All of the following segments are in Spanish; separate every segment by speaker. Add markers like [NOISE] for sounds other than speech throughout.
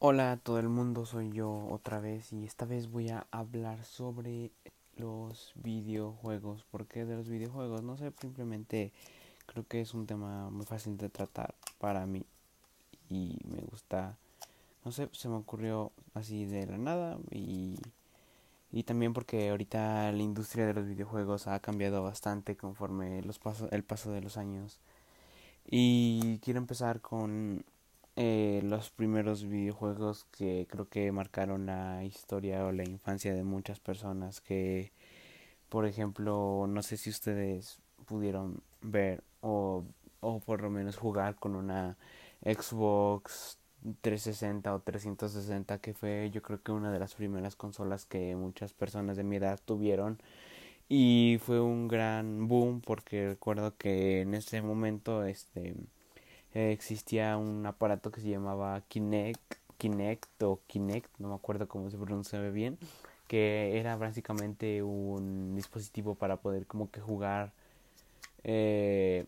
Speaker 1: Hola a todo el mundo, soy yo otra vez y esta vez voy a hablar sobre los videojuegos. ¿Por qué de los videojuegos? No sé, simplemente creo que es un tema muy fácil de tratar para mí y me gusta, no sé, se me ocurrió así de la nada y, y también porque ahorita la industria de los videojuegos ha cambiado bastante conforme los el paso de los años. Y quiero empezar con eh, los primeros videojuegos que creo que marcaron la historia o la infancia de muchas personas que por ejemplo no sé si ustedes pudieron ver o, o por lo menos jugar con una Xbox 360 o 360 que fue yo creo que una de las primeras consolas que muchas personas de mi edad tuvieron. Y fue un gran boom porque recuerdo que en ese momento este eh, existía un aparato que se llamaba Kinect, Kinect o Kinect, no me acuerdo cómo se pronuncia bien, que era básicamente un dispositivo para poder como que jugar eh,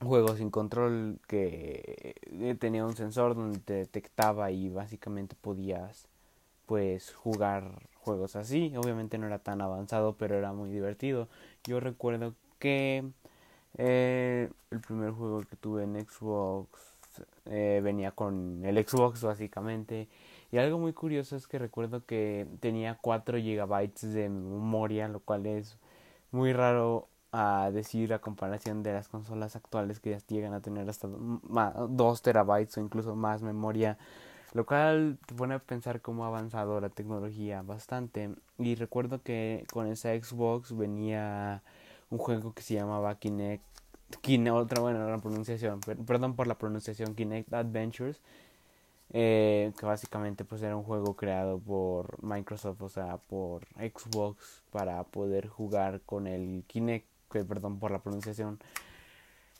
Speaker 1: juegos sin control que eh, tenía un sensor donde te detectaba y básicamente podías pues jugar juegos así. Obviamente no era tan avanzado pero era muy divertido. Yo recuerdo que eh, el primer juego que tuve en Xbox eh, venía con el Xbox básicamente. Y algo muy curioso es que recuerdo que tenía 4 GB de memoria, lo cual es muy raro a decir a comparación de las consolas actuales que ya llegan a tener hasta 2 terabytes o incluso más memoria, lo cual te pone a pensar cómo ha avanzado la tecnología bastante. Y recuerdo que con esa Xbox venía un juego que se llamaba Kinect, Kinect otra buena la pronunciación, perdón por la pronunciación, Kinect Adventures, eh, que básicamente pues era un juego creado por Microsoft, o sea, por Xbox para poder jugar con el Kinect, perdón por la pronunciación.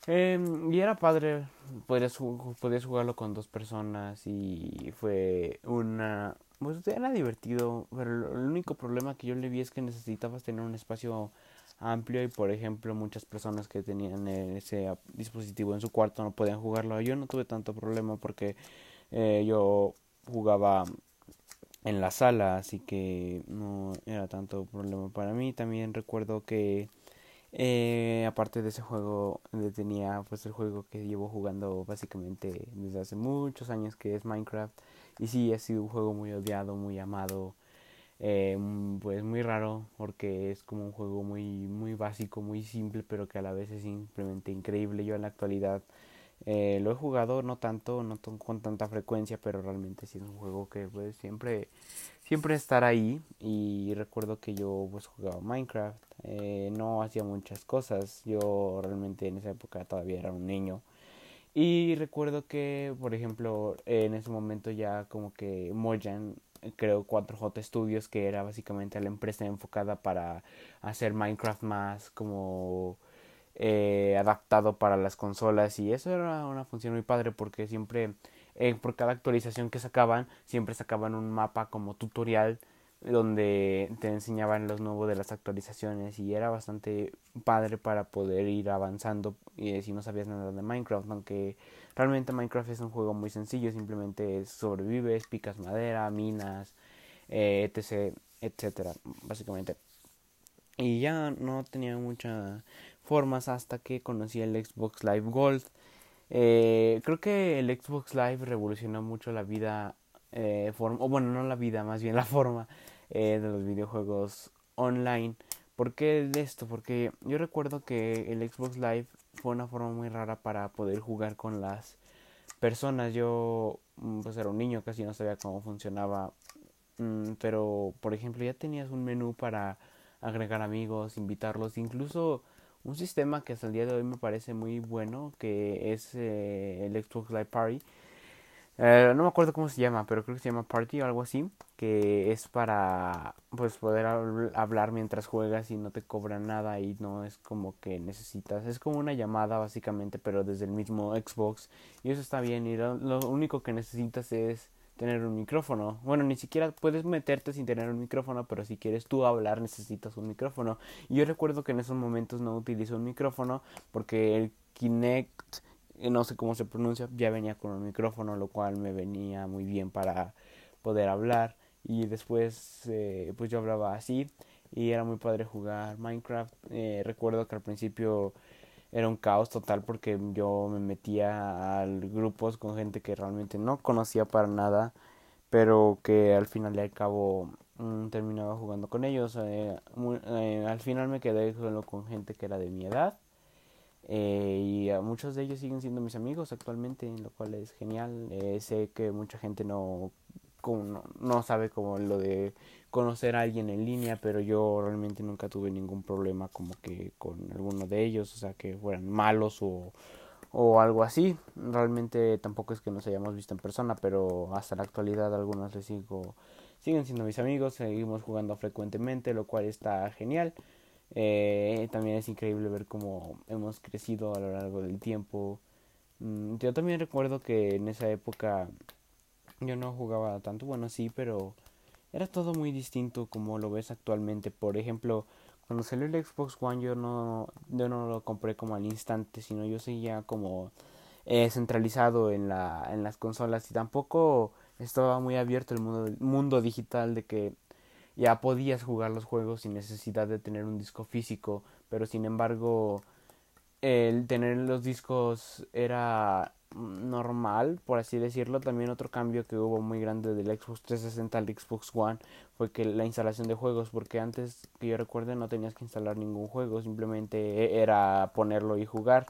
Speaker 1: Eh, y era padre, podías, podías jugarlo con dos personas y fue una... Pues era divertido, pero el único problema que yo le vi es que necesitabas tener un espacio amplio y por ejemplo muchas personas que tenían ese dispositivo en su cuarto no podían jugarlo. Yo no tuve tanto problema porque eh, yo jugaba en la sala, así que no era tanto problema para mí. También recuerdo que eh, aparte de ese juego tenía pues el juego que llevo jugando básicamente desde hace muchos años que es Minecraft y sí ha sido un juego muy odiado, muy amado eh, pues muy raro porque es como un juego muy muy básico muy simple pero que a la vez es simplemente increíble. Yo en la actualidad eh, lo he jugado no tanto no con tanta frecuencia pero realmente sí es un juego que pues siempre siempre estar ahí. Y recuerdo que yo pues jugaba Minecraft eh, no hacía muchas cosas. Yo realmente en esa época todavía era un niño. Y recuerdo que por ejemplo en ese momento ya como que Mojang creo 4J Studios que era básicamente la empresa enfocada para hacer Minecraft más como eh, adaptado para las consolas y eso era una función muy padre porque siempre eh, por cada actualización que sacaban siempre sacaban un mapa como tutorial donde te enseñaban los nuevos de las actualizaciones y era bastante padre para poder ir avanzando y si no sabías nada de Minecraft aunque realmente Minecraft es un juego muy sencillo simplemente sobrevives picas madera minas eh, etc etcétera básicamente. Y ya no tenía muchas formas hasta que conocí el Xbox Live Gold. Eh, creo que el Xbox Live revolucionó mucho la vida eh, o bueno, no la vida, más bien la forma eh, de los videojuegos online. ¿Por qué de esto? Porque yo recuerdo que el Xbox Live fue una forma muy rara para poder jugar con las personas. Yo mm, pues era un niño, casi no sabía cómo funcionaba. Mm, pero, por ejemplo, ya tenías un menú para agregar amigos, invitarlos, incluso un sistema que hasta el día de hoy me parece muy bueno, que es eh, el Xbox Live Party, eh, no me acuerdo cómo se llama, pero creo que se llama Party o algo así, que es para pues poder hablar mientras juegas y no te cobran nada y no es como que necesitas, es como una llamada básicamente, pero desde el mismo Xbox y eso está bien y lo, único que necesitas es tener un micrófono. Bueno, ni siquiera puedes meterte sin tener un micrófono, pero si quieres tú hablar necesitas un micrófono. Y yo recuerdo que en esos momentos no utilicé un micrófono porque el Kinect no sé cómo se pronuncia, ya venía con un micrófono, lo cual me venía muy bien para poder hablar. Y después, eh, pues yo hablaba así y era muy padre jugar Minecraft. Eh, recuerdo que al principio era un caos total porque yo me metía a grupos con gente que realmente no conocía para nada, pero que al final y al cabo mm, terminaba jugando con ellos. Eh, eh, al final me quedé solo con gente que era de mi edad. Eh, y muchos de ellos siguen siendo mis amigos actualmente, lo cual es genial. sé que mucha gente no, no, no sabe como lo de conocer a alguien en línea, pero yo realmente nunca tuve ningún problema como que con alguno de ellos, o sea, que fueran malos o, o algo así. Realmente tampoco es que nos hayamos visto en persona, pero hasta la actualidad algunos les sigo, siguen siendo mis amigos, seguimos jugando frecuentemente, lo cual está genial. Eh, también es increíble ver cómo hemos crecido a lo largo del tiempo. Mm, yo también recuerdo que en esa época yo no jugaba tanto, bueno sí, pero era todo muy distinto como lo ves actualmente. Por ejemplo, cuando salió el Xbox One yo no, yo no lo compré como al instante, sino yo seguía como eh, centralizado en, la, en las consolas y tampoco estaba muy abierto el mundo, mundo digital de que ya podías jugar los juegos sin necesidad de tener un disco físico, pero sin embargo el tener los discos era normal, por así decirlo. También otro cambio que hubo muy grande del Xbox 360 al Xbox One fue que la instalación de juegos, porque antes que yo recuerde no tenías que instalar ningún juego, simplemente era ponerlo y jugar.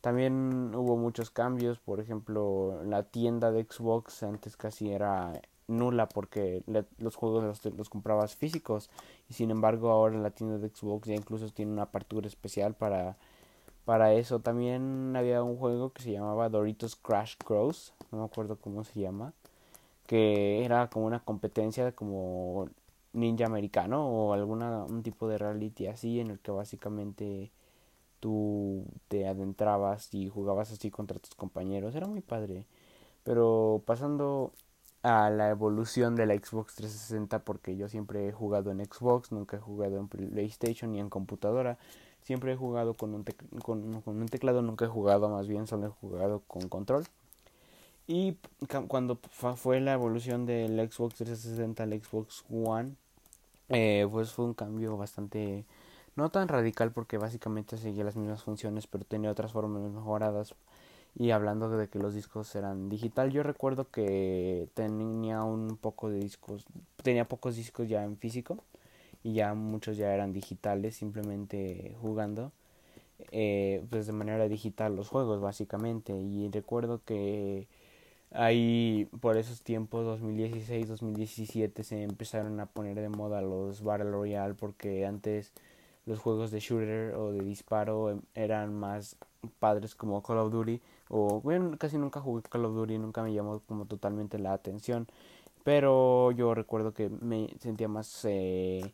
Speaker 1: También hubo muchos cambios, por ejemplo, la tienda de Xbox antes casi era nula porque los juegos los, comprabas físicos. Y sin embargo ahora la tienda de Xbox ya incluso tiene una apertura especial para para eso. También había un juego que se llamaba Doritos Crash Cross, no me acuerdo cómo se llama, que era como una competencia como ninja americano o alguna un tipo de reality así en el que básicamente tú te adentrabas y jugabas así contra tus compañeros, era muy padre. Pero pasando a la evolución de la Xbox 360 porque yo siempre he jugado en Xbox, nunca he jugado en PlayStation ni en computadora. Siempre he jugado con un, con, un teclado, nunca he jugado más bien, solo he jugado con control. Y cuando fue la evolución del Xbox 360 al Xbox One, eh, pues fue un cambio bastante, no tan radical porque básicamente seguía las mismas funciones, pero tenía otras formas mejoradas. Y hablando de que los discos eran digital, yo recuerdo que tenía un poco de discos, tenía pocos discos ya en físico y ya muchos ya eran digitales simplemente jugando eh, pues de manera digital los juegos básicamente. Y recuerdo que ahí por esos tiempos 2016 2017 se empezaron a poner de moda los battle royale porque antes los juegos de shooter o de disparo em, eran más padres como Call of Duty o bueno casi nunca jugué Call of Duty nunca me llamó como totalmente la atención pero yo recuerdo que me sentía más eh,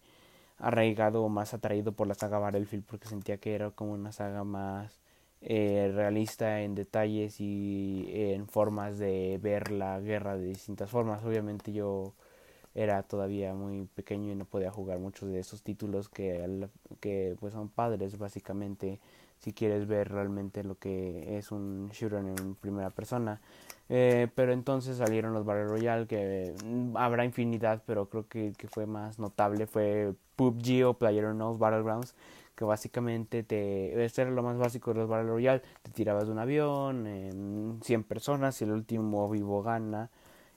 Speaker 1: arraigado o más atraído por la saga Battlefield porque sentía que era como una saga más eh, realista en detalles y en formas de ver la guerra de distintas formas. Obviamente yo era todavía muy pequeño y no podía jugar muchos de esos títulos que, que pues son padres básicamente si quieres ver realmente lo que es un shooter en primera persona. Eh, pero entonces salieron los Battle Royale, que mm, habrá infinidad, pero creo que, que fue más notable fue PUBG o PlayerUnknown's Battlegrounds, que básicamente te este era lo más básico de los Battle Royale, te tirabas de un avión en 100 personas y el último vivo gana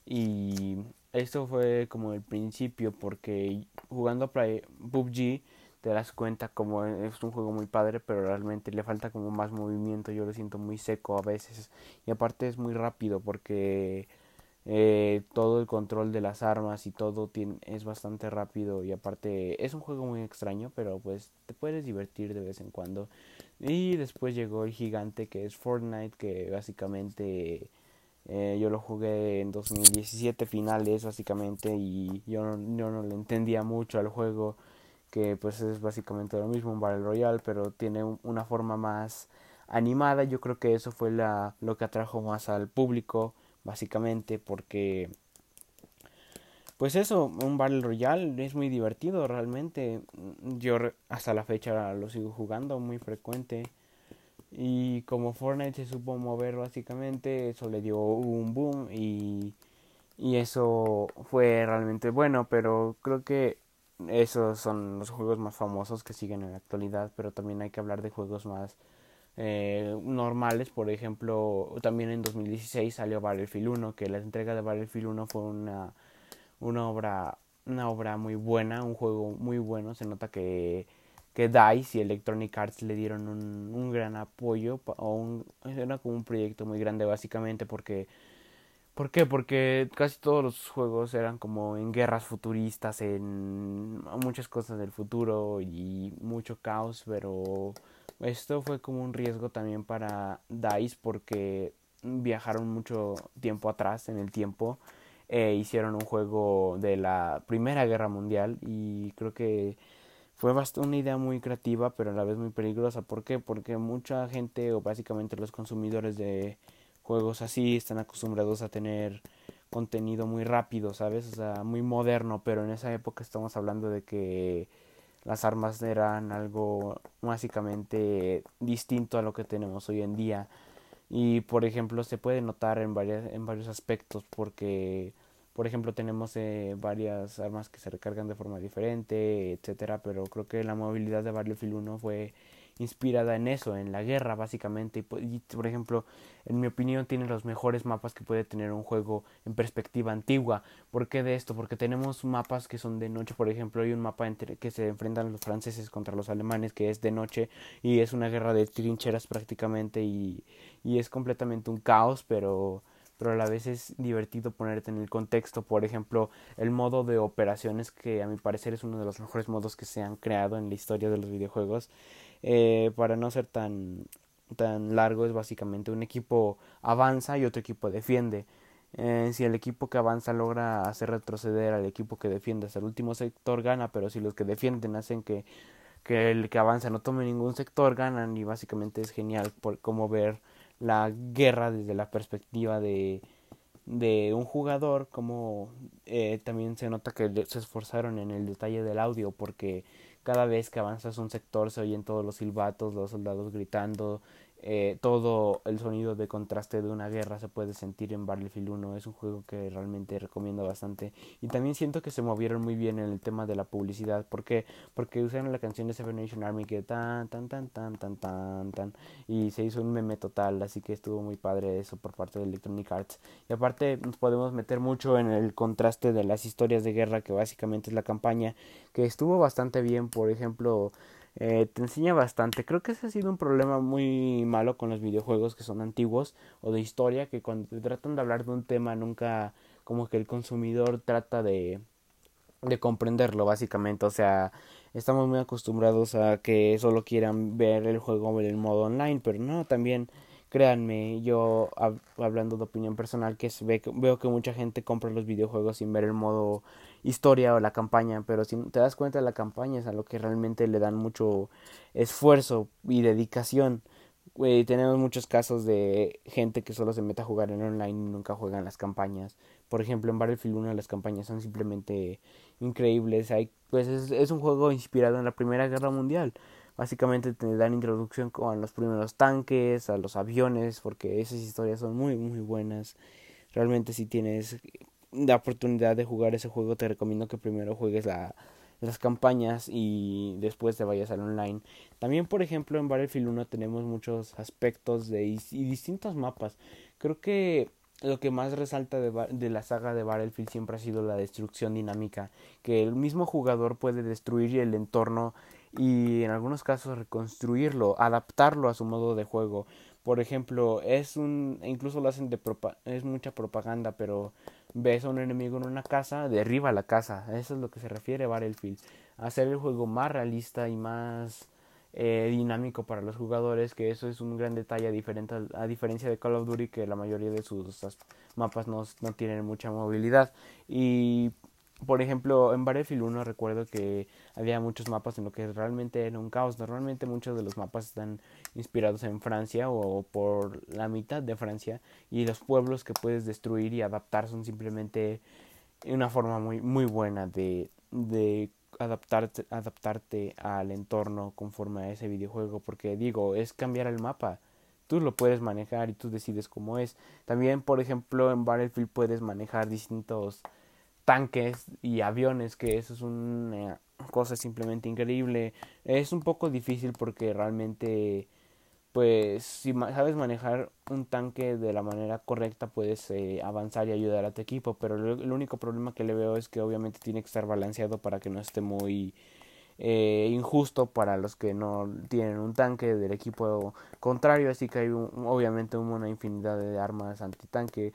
Speaker 1: y esto fue como el principio porque jugando PUBG te das cuenta como es un juego muy padre, pero realmente le falta como más movimiento, yo lo siento muy seco a veces y aparte es muy rápido porque eh, todo el control de las armas y todo es bastante rápido y aparte es un juego muy extraño, pero pues te puedes divertir de vez en cuando. Y después llegó el gigante que es Fortnite, que básicamente eh, yo lo jugué en 2017 finales básicamente y yo no, yo no le entendía mucho al juego que pues es básicamente lo mismo, un Battle Royale, pero tiene una forma más animada. Yo creo que eso fue la, lo que atrajo más al público, básicamente, porque pues eso, un Battle Royale es muy divertido realmente. Yo hasta la fecha lo sigo jugando muy frecuente. Y como Fortnite se supo mover básicamente, eso le dio un boom y, y eso fue realmente bueno, pero creo que esos son los juegos más famosos que siguen en la actualidad, pero también hay que hablar de juegos más eh, normales, por ejemplo, también en 2016 salió Battlefield 1, que la entrega de Battlefield 1 fue una, una obra una obra muy buena, un juego muy bueno, se nota que que DICE y Electronic Arts le dieron un, un gran apoyo o era como un proyecto muy grande básicamente porque ¿Por qué? Porque casi todos los juegos eran como en guerras futuristas, en muchas cosas del futuro y mucho caos, pero esto fue como un riesgo también para DICE porque viajaron mucho tiempo atrás en el tiempo e hicieron un juego de la Primera Guerra Mundial y creo que fue una idea muy creativa pero a la vez muy peligrosa. ¿Por qué? Porque mucha gente o básicamente los consumidores de juegos así están acostumbrados a tener contenido muy rápido, ¿sabes? O sea, muy moderno, pero en esa época estamos hablando de que las armas eran algo básicamente distinto a lo que tenemos hoy en día. Y por ejemplo, se puede notar en, varias, en varios aspectos porque por ejemplo, tenemos eh, varias armas que se recargan de forma diferente, etcétera, pero creo que la movilidad de Battlefield 1 fue inspirada en eso, en la guerra básicamente. Y, por ejemplo, en mi opinión tiene los mejores mapas que puede tener un juego en perspectiva antigua. ¿Por qué de esto? Porque tenemos mapas que son de noche, por ejemplo, hay un mapa entre que se enfrentan los franceses contra los alemanes que es de noche y es una guerra de trincheras prácticamente y, y es completamente un caos, pero pero a la vez es divertido ponerte en el contexto. Por ejemplo, el modo de operaciones, que a mi parecer es uno de los mejores modos que se han creado en la historia de los videojuegos. Eh, para no ser tan, tan largo, es básicamente un equipo avanza y otro equipo defiende. Eh, si el equipo que avanza logra hacer retroceder al equipo que defiende hasta el último sector, gana, pero si los que defienden hacen que, que el que avanza no tome ningún sector, ganan y básicamente es genial por cómo ver la guerra desde la perspectiva de, de un jugador, como eh, también se nota que se esforzaron en el detalle del audio, porque cada vez que avanzas un sector se oyen todos los silbatos, los soldados gritando, eh, todo el sonido de contraste de una guerra se puede sentir en Battlefield 1. Es un juego que realmente recomiendo bastante. Y también siento que se movieron muy bien en el tema de la publicidad. ¿Por? Porque usaron la canción de Seven Nation Army que tan, tan, tan, tan, tan, tan, tan. Y se hizo un meme total. Así que estuvo muy padre eso por parte de Electronic Arts. Y aparte nos podemos meter mucho en el contraste de las historias de guerra que básicamente es la campaña. Que estuvo bastante bien. Por ejemplo eh, te enseña bastante. Creo que ese ha sido un problema muy malo con los videojuegos que son antiguos o de historia, que cuando te tratan de hablar de un tema nunca como que el consumidor trata de, de comprenderlo básicamente. O sea, estamos muy acostumbrados a que solo quieran ver el juego en el modo online, pero no, también créanme, yo hablando de opinión personal, que veo que mucha gente compra los videojuegos sin ver el modo historia o la campaña, pero si te das cuenta la campaña es a lo que realmente le dan mucho esfuerzo y dedicación. tenemos muchos casos de gente que solo se mete a jugar en online y nunca juegan las campañas. Por ejemplo, en Battlefield 1 las campañas son simplemente increíbles. Hay, pues es, es un juego inspirado en la Primera Guerra Mundial básicamente te dan introducción con los primeros tanques, a los aviones, porque esas historias son muy, muy buenas. Realmente si tienes la oportunidad de jugar ese juego, te recomiendo que primero juegues la, las campañas y después te vayas al online. También, por ejemplo, en Battlefield 1 tenemos muchos aspectos de, y distintos mapas. Creo que lo que más resalta de, de, la saga de Battlefield siempre ha sido la destrucción dinámica, que el mismo jugador puede destruir el entorno y en algunos casos reconstruirlo, adaptarlo a su modo de juego. Por ejemplo, es un incluso lo hacen de es mucha propaganda, pero ves a un enemigo en una casa, derriba la casa. Eso es lo que se refiere Battlefield, hacer el juego más realista y más eh, dinámico para los jugadores, que eso es un gran detalle a, diferente, a diferencia de Call of Duty que la mayoría de sus mapas no, no tienen mucha movilidad y por ejemplo, en Battlefield 1 recuerdo que había muchos mapas en lo que realmente era un caos. Normalmente muchos de los mapas están inspirados en Francia o por la mitad de Francia y los pueblos que puedes destruir y adaptar son simplemente una forma muy muy buena de, de adaptarte, adaptarte al entorno conforme a ese videojuego, porque digo, es cambiar el mapa. Tú lo puedes manejar y tú decides cómo es. También, por ejemplo, en Battlefield puedes manejar distintos tanques y aviones, que eso es una cosa simplemente increíble. Es un poco difícil porque realmente pues si sabes manejar un tanque de la manera correcta puedes eh, avanzar y ayudar a tu equipo pero el único problema que le veo es que obviamente tiene que estar balanceado para que no esté muy eh, injusto para los que no tienen un tanque del equipo contrario así que hay obviamente una infinidad de armas antitanque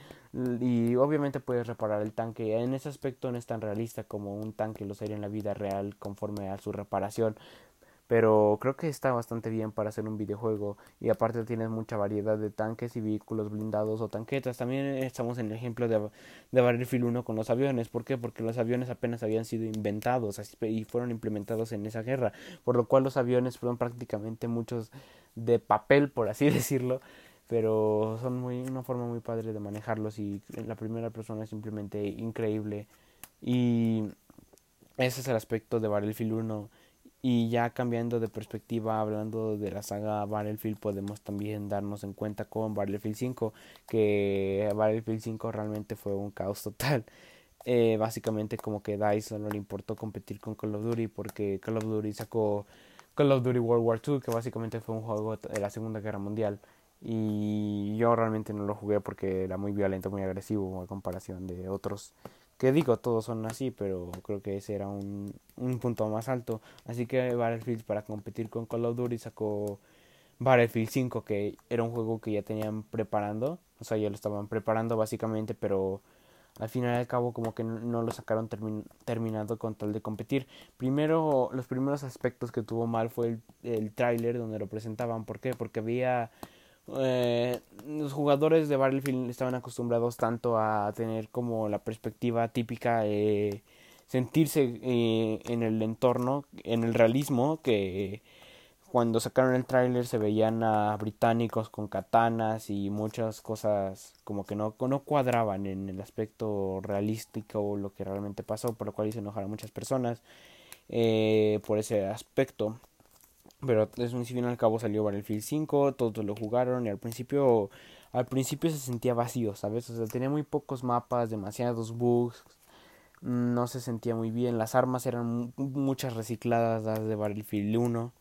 Speaker 1: y obviamente puedes reparar el tanque. En ese aspecto no es tan realista como un tanque lo sería en la vida real conforme a su reparación pero creo que está bastante bien para hacer un videojuego y aparte tienes mucha variedad de tanques y vehículos blindados o tanquetas. También estamos en el ejemplo de, de Battlefield 1 con los aviones. ¿Por qué? Porque los aviones apenas habían sido inventados y fueron implementados en esa guerra, por lo cual los aviones fueron prácticamente muchos de papel, por así [LAUGHS] decirlo, pero son muy una forma muy padre de manejarlos y la primera persona es simplemente increíble y ese es el aspecto de Battlefield 1 y ya cambiando de perspectiva, hablando de la saga Battlefield, podemos también darnos en cuenta con Battlefield 5, que Battlefield 5 realmente fue un caos total. [LAUGHS] Eh, básicamente como que DICE no le importó competir con Call of Duty porque Call of Duty sacó Call of Duty World War II, que básicamente fue un juego de la Segunda Guerra Mundial. Y yo realmente no lo jugué porque era muy violento, muy agresivo a comparación de otros que digo, todos son así, pero creo que ese era un, un punto más alto. Así que Battlefield para competir con Call of Duty sacó Battlefield 5, que era un juego que ya tenían preparando. O sea, ya lo estaban preparando básicamente, pero al final y al cabo como que no lo sacaron terminado con tal de competir. Primero, los primeros aspectos que tuvo mal fue el, el tráiler donde lo presentaban. ¿Por qué? Porque había eh, los jugadores de Battlefield estaban acostumbrados tanto a tener como la perspectiva típica de sentirse eh, en el entorno, en el realismo, que cuando sacaron el tráiler se veían a británicos con katanas y muchas cosas como que no, no cuadraban en el aspecto realístico lo que realmente pasó, por lo cual hizo enojar a muchas personas eh, por ese aspecto. Pero es un fin al cabo salió Battlefield 5, todos lo jugaron y al principio al principio se sentía vacío, ¿sabes? O sea, tenía muy pocos mapas, demasiados bugs, no se sentía muy bien, las armas eran muchas recicladas de Battlefield 1,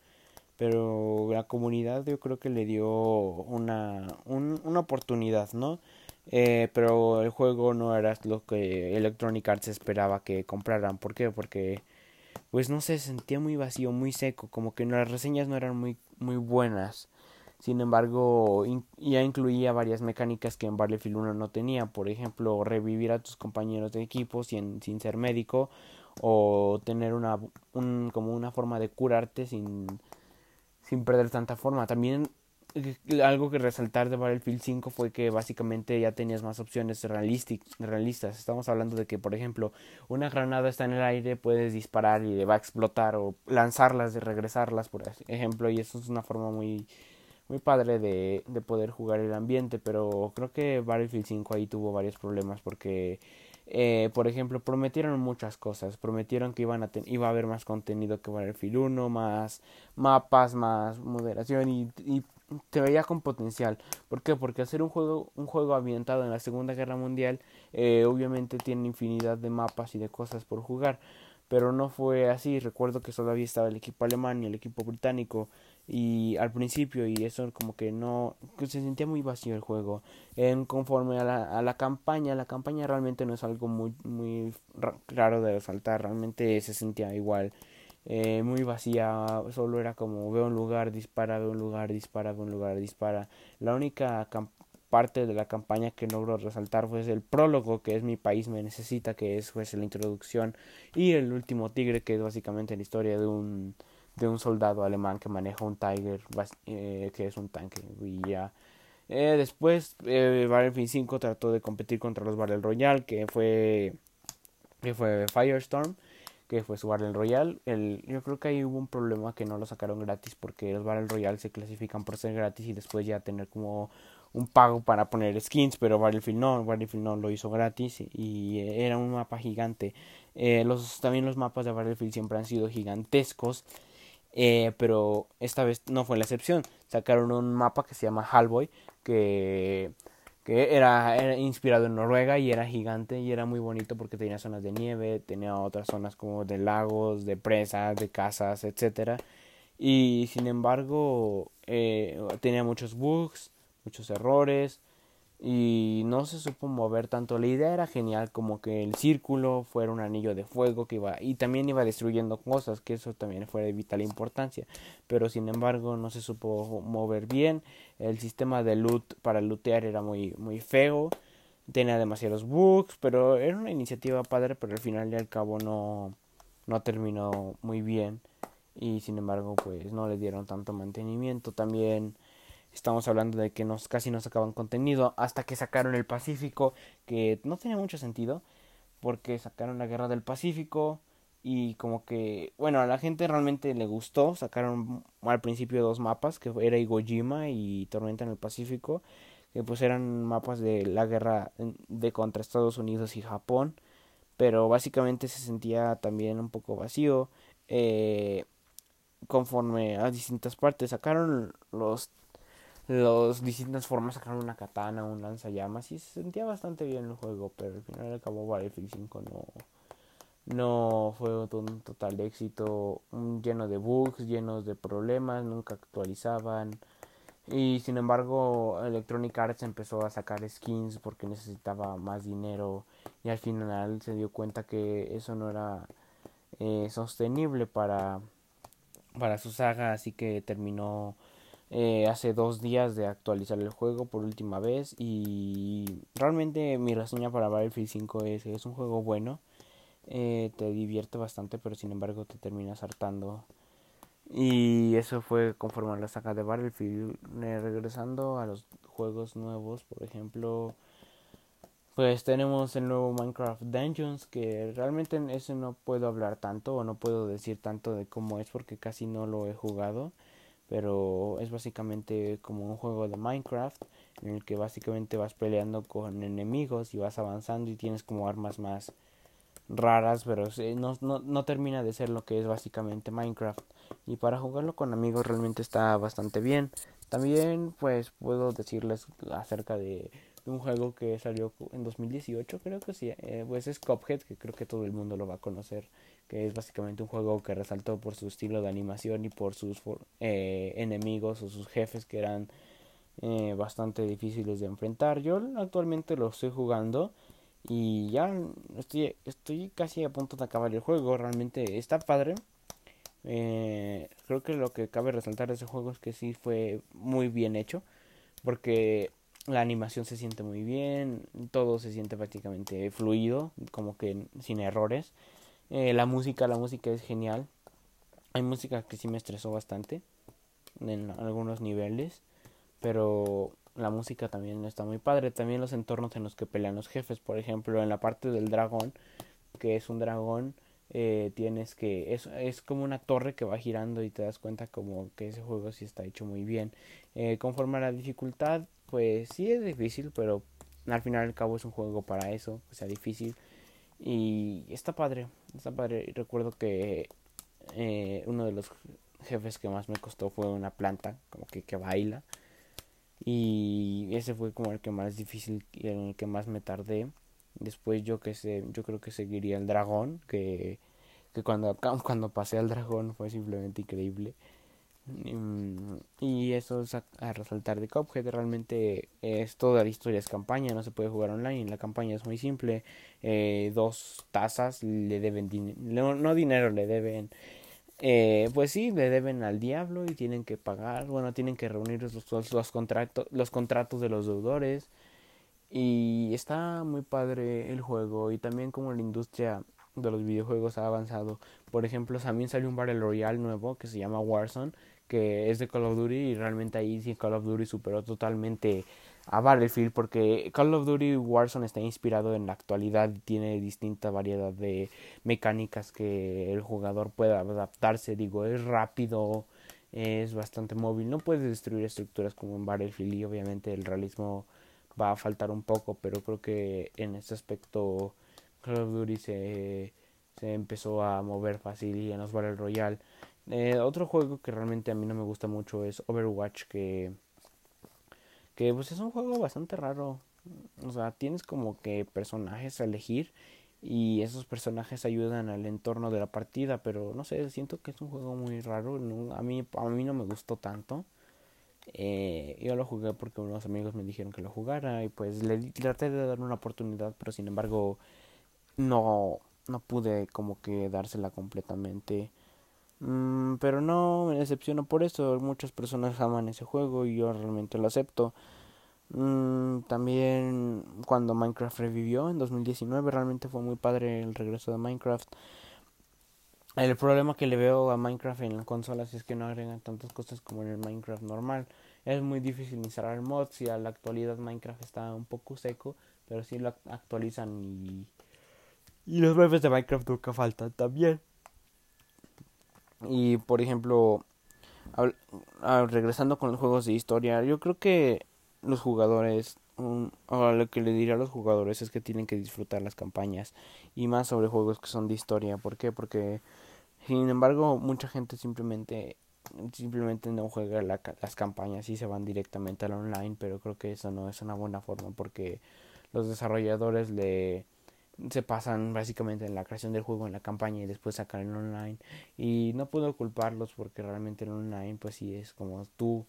Speaker 1: pero la comunidad yo creo que le dio una, una oportunidad, ¿no? Eh, pero el juego no era lo que Electronic Arts esperaba que compraran. ¿Por qué? Porque pues no sé, sentía muy vacío, muy seco, como que las reseñas no eran muy, muy buenas. Sin embargo, ya incluía varias mecánicas que en Battlefield 1 no tenía, por ejemplo, revivir a tus compañeros de equipo sin, sin ser médico o tener una un, como una forma de curarte sin sin perder tanta forma. También algo que resaltar de Battlefield 5 fue que básicamente ya tenías más opciones realistas. Estamos hablando de que, por ejemplo, una granada está en el aire, puedes disparar y le va a explotar o lanzarlas y regresarlas, por ejemplo, y eso es una forma muy muy padre de, de poder jugar el ambiente, pero creo que Battlefield 5 ahí tuvo varios problemas porque eh, por ejemplo, prometieron muchas cosas. Prometieron que iban a iba a haber más contenido que Battlefield 1, más mapas, más moderación y te veía con potencial. ¿Por qué? Porque hacer un juego, un juego ambientado en la Segunda Guerra Mundial, eh, obviamente tiene infinidad de mapas y de cosas por jugar. Pero no fue así. Recuerdo que todavía estaba el equipo alemán y el equipo británico. Y al principio, y eso como que no. Que se sentía muy vacío el juego. En conforme a la, a la campaña, la campaña realmente no es algo muy, muy raro de resaltar. Realmente se sentía igual eh, muy vacía, solo era como veo un lugar, dispara, veo un lugar, dispara, veo un lugar, dispara. La única parte de la campaña que logro resaltar fue el prólogo, que es mi país me necesita, que es pues, la introducción, y el último tigre, que es básicamente la historia de un, de un soldado alemán que maneja un Tiger, eh, que es un tanque, y ya. Eh, después, eh, Battlefield 5 trató de competir contra los Battle Royale, que fue, que fue Firestorm que fue su Battle Royale. El, yo creo que ahí hubo un problema que no lo sacaron gratis porque los Battle Royale se clasifican por ser gratis y después ya tener como un pago para poner skins, pero Battlefield no, Battlefield no lo hizo gratis y era un mapa gigante. Eh, los, también los mapas de Battlefield siempre han sido gigantescos, eh, pero esta vez no fue la excepción. Sacaron un mapa que se llama Hallboy, que, que era, inspirado en Noruega y era gigante y era muy bonito porque tenía zonas de nieve, tenía otras zonas como de lagos, de presas, de casas, etcétera y sin embargo eh, tenía muchos bugs, muchos errores y no se supo mover tanto. La idea era genial, como que el círculo fuera un anillo de fuego que iba y también iba destruyendo cosas, que eso también fue de vital importancia. Pero sin embargo no se supo mover bien. El sistema de loot para lootear era muy muy feo. Tenía demasiados bugs, pero era una iniciativa padre, pero al final y al cabo no no terminó muy bien y sin embargo pues no le dieron tanto mantenimiento también estamos hablando de que nos casi no sacaban contenido hasta que sacaron el Pacífico que no tenía mucho sentido porque sacaron la guerra del Pacífico y como que bueno a la gente realmente le gustó sacaron al principio dos mapas que era Iwo Jima y Tormenta en el Pacífico que pues eran mapas de la guerra de contra Estados Unidos y Japón pero básicamente se sentía también un poco vacío eh, conforme a distintas partes. Sacaron los los distintas formas, sacaron una katana, un lanzallamas y se sentía bastante bien el juego, pero al final acabó Battlefield 5 no no fue un total éxito, lleno de bugs, llenos de problemas, nunca actualizaban. Y sin embargo, Electronic Arts empezó a sacar skins porque necesitaba más dinero y al final se dio cuenta que eso no era eh, sostenible para para su saga, así que terminó eh, hace dos días de actualizar el juego por última vez y realmente mi reseña para Battlefield 5 es es un juego bueno, eh, te divierte bastante pero sin embargo te terminas hartando. Y eso fue conforme la saga de Battlefield, eh, regresando a los juegos nuevos, por ejemplo pues tenemos el nuevo Minecraft Dungeons que realmente en ese no puedo hablar tanto o no puedo decir tanto de cómo es porque casi no lo he jugado. Pero es básicamente como un juego de Minecraft en el que básicamente vas peleando con enemigos y vas avanzando y tienes como armas más raras pero no, no, no termina de ser lo que es básicamente Minecraft y para jugarlo con amigos realmente está bastante bien también pues puedo decirles acerca de un juego que salió en 2018, creo que sí, eh, pues es Cuphead, que creo que todo el mundo lo va a conocer, que es básicamente un juego que resaltó por su estilo de animación y por sus eh, enemigos o sus jefes que eran eh, bastante difíciles de enfrentar. Yo actualmente lo estoy jugando y ya estoy, estoy casi a punto de acabar el juego, realmente está padre. creo que lo que cabe resaltar de ese juego es que sí fue muy bien hecho porque la animación se siente muy bien, todo se siente prácticamente fluido, como que sin errores. Eh, la música, la música es genial. Hay música que sí me estresó bastante en algunos niveles, pero la música también está muy padre. También los entornos en los que pelean los jefes, por ejemplo, en la parte del dragón, que es un dragón, eh, tienes que es, es como una torre que va girando y te das cuenta como que ese juego sí está hecho muy bien. Eh, conforme a la dificultad, pues sí es difícil, pero al final y al cabo es un juego para eso, que sea difícil. Y está padre, está padre. Recuerdo que eh, uno de los jefes que más me costó fue una planta, como que, que baila. Y ese fue como el que más difícil en el que más me tardé. Después yo que sé, yo creo que seguiría el dragón, que, que cuando, [LAUGHS] cuando pasé al dragón fue simplemente increíble. Mm, y eso es a, resaltar de Cuphead. Realmente es toda la historia, es campaña, no se puede jugar online. La campaña es muy simple. Eh, dos tazas le deben dinero, no, dinero, le deben. Eh, pues sí, le deben al diablo y tienen que pagar. Bueno, tienen que reunir los, los, los, los contratos de los deudores. Y está muy padre el juego. Y también como la industria de los videojuegos ha avanzado. Por ejemplo, también salió un Battle Royale nuevo que se llama Warzone que es de Call of Duty y realmente ahí sí Call of Duty superó totalmente a Battlefield porque Call of Duty Warzone está inspirado en la actualidad y tiene distinta variedad de mecánicas que el jugador pueda adaptarse, digo, es rápido, es bastante móvil. No puedes destruir estructuras como en Battlefield y obviamente el realismo va a faltar un poco, pero creo que en este aspecto Call of Duty se, se empezó a mover fácil y en los Battle Royale. Eh, otro juego que realmente a mí no me gusta mucho es Overwatch, que, que pues es un juego bastante raro. O sea, tienes como que personajes a elegir y esos personajes ayudan al entorno de la partida, pero no sé, siento que es un juego muy raro, a mí a mí no me gustó tanto. Eh, yo lo jugué porque unos amigos me dijeron que lo jugara y pues le traté de dar una oportunidad, pero sin embargo no no pude como que dársela completamente. Mm, pero no me decepciono por eso, muchas personas aman ese juego y yo realmente lo acepto. Mm, también cuando Minecraft revivió en 2019 realmente fue muy padre el regreso de Minecraft. El problema que le veo a Minecraft en las consolas es que no agregan tantas cosas como en el Minecraft normal. Es muy difícil instalar mods y a la actualidad Minecraft está un poco seco, pero si lo actualizan y, y los memes de Minecraft nunca faltan también. Y por ejemplo, regresando con los juegos de historia, yo creo que los jugadores, um, lo que le diría a los jugadores es que tienen que disfrutar las campañas y más sobre juegos que son de historia. ¿Por qué? Porque sin embargo mucha gente simplemente simplemente no juega las campañas y se van directamente al online, pero creo que eso no es una buena forma porque los desarrolladores le se pasan básicamente en la creación del juego en la campaña y después sacan el online y no puedo culparlos porque realmente el online pues sí es como tú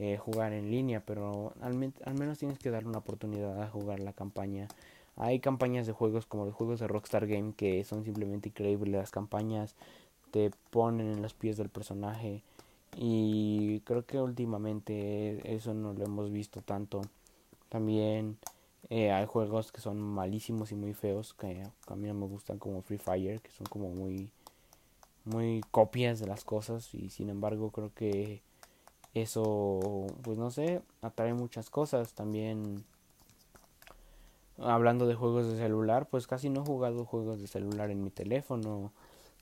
Speaker 1: eh, jugar en línea, pero al, menos tienes que darle una oportunidad a jugar la campaña. Hay campañas de juegos como los juegos de Rockstar Game que son simplemente increíbles. Las campañas te ponen en los pies del personaje y creo que últimamente eso no lo hemos visto tanto. También eh, hay juegos que son malísimos y muy feos que a mí no me gustan como Free Fire, que son como muy muy copias de las cosas y sin embargo creo que eso, pues no sé, atrae muchas cosas. También, hablando de juegos de celular, pues casi no he jugado juegos de celular en mi teléfono.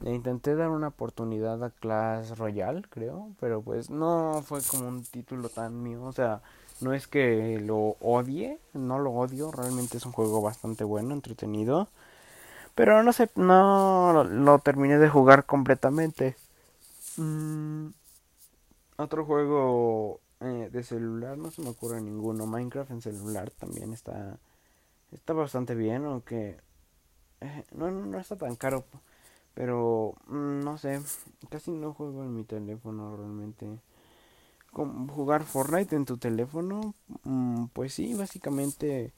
Speaker 1: Le intenté dar una oportunidad a Clash Royale, creo, pero pues no fue como un título tan mío. O sea, no es que lo odie, no lo odio, realmente es un juego bastante bueno, entretenido. Pero no sé, no lo, terminé de jugar completamente. Mm, otro juego eh, de celular, no se me ocurre ninguno. Minecraft en celular también está, está bastante bien, aunque eh, no, no está tan caro. Pero mm, no sé, casi no juego en mi teléfono realmente. Jugar Fortnite en tu teléfono, mm, pues sí, básicamente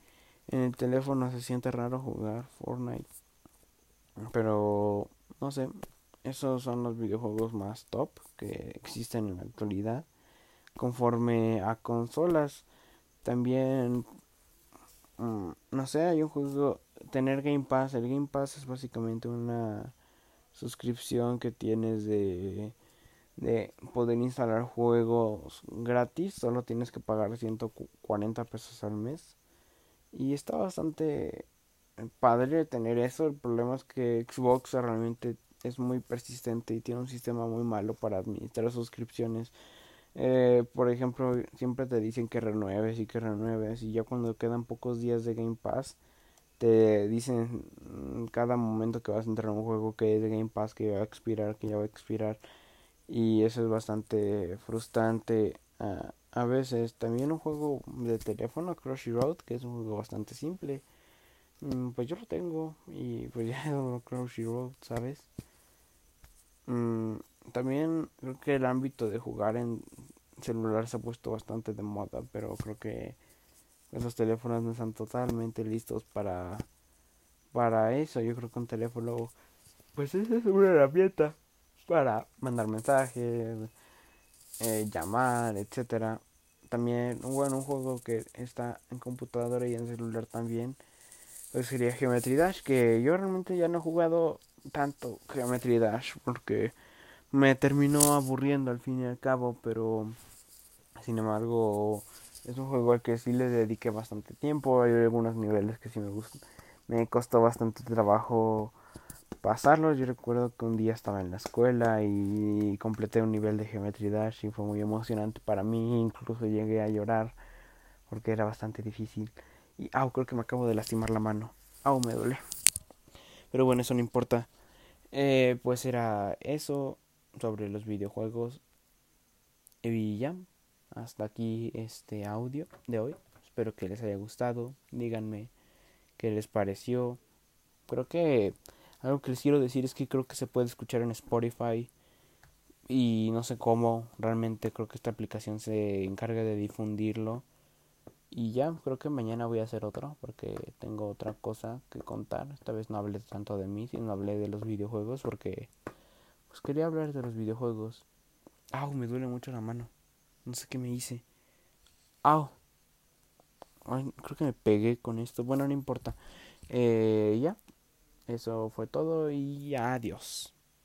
Speaker 1: en el teléfono se siente raro jugar Fortnite. Pero no sé, esos son los videojuegos más top que existen en la actualidad. Conforme a consolas, también, mm, no sé, hay un juego, tener Game Pass. El Game Pass es básicamente una suscripción que tienes de, de poder instalar juegos gratis. Solo tienes que pagar 140 pesos al mes. Y está bastante padre tener eso. El problema es que Xbox realmente es muy persistente y tiene un sistema muy malo para administrar suscripciones. Eh, por ejemplo, siempre te dicen que renueves y que renueves y ya cuando quedan pocos días de Game Pass te dicen cada momento que vas a entrar a un juego que es de Game Pass que va a expirar, que ya va a expirar y eso es bastante frustrante uh, a veces. También un juego de teléfono, Crushy Road, que es un juego bastante simple. Mm, pues yo lo tengo y pues [LAUGHS] ya Crushy Road, ¿sabes? Mm, también creo que el ámbito de jugar en celular se ha puesto bastante de moda, pero creo que esos teléfonos no están totalmente listos para para eso. Yo creo que un teléfono pues es una herramienta para mandar mensajes, eh, llamar, etcétera. También, bueno, un juego que está en computadora y en celular también, pues sería Geometry Dash, que yo realmente ya no he jugado tanto Geometry Dash porque me terminó aburriendo al fin y al cabo, pero sin embargo es un juego al que sí le dediqué bastante tiempo, hay algunos niveles que sí me gustan. Me costó bastante trabajo pasarlo. Yo recuerdo que un día estaba en la escuela y completé un nivel de Geometry Dash y fue muy emocionante para mí. Incluso llegué a llorar porque era bastante difícil. Y, au, creo que me acabo de lastimar la mano. Au, me duele. Pero bueno, eso no importa. Eh, pues era eso sobre los videojuegos. Y ya, hasta aquí este audio de hoy. Espero que les haya gustado. Díganme qué les pareció. Creo que algo que les quiero decir es que creo que se puede escuchar en Spotify. Y no sé cómo. Realmente creo que esta aplicación se encarga de difundirlo. Y ya, creo que mañana voy a hacer otro porque tengo otra cosa que contar. Esta vez no hablé tanto de mí, sino hablé de los videojuegos porque pues quería hablar de los videojuegos. Au, me duele mucho la mano. No sé qué me hice. Au. Ay, creo que me pegué con esto. Bueno, no importa. Eh, ya. Eso fue todo y adiós.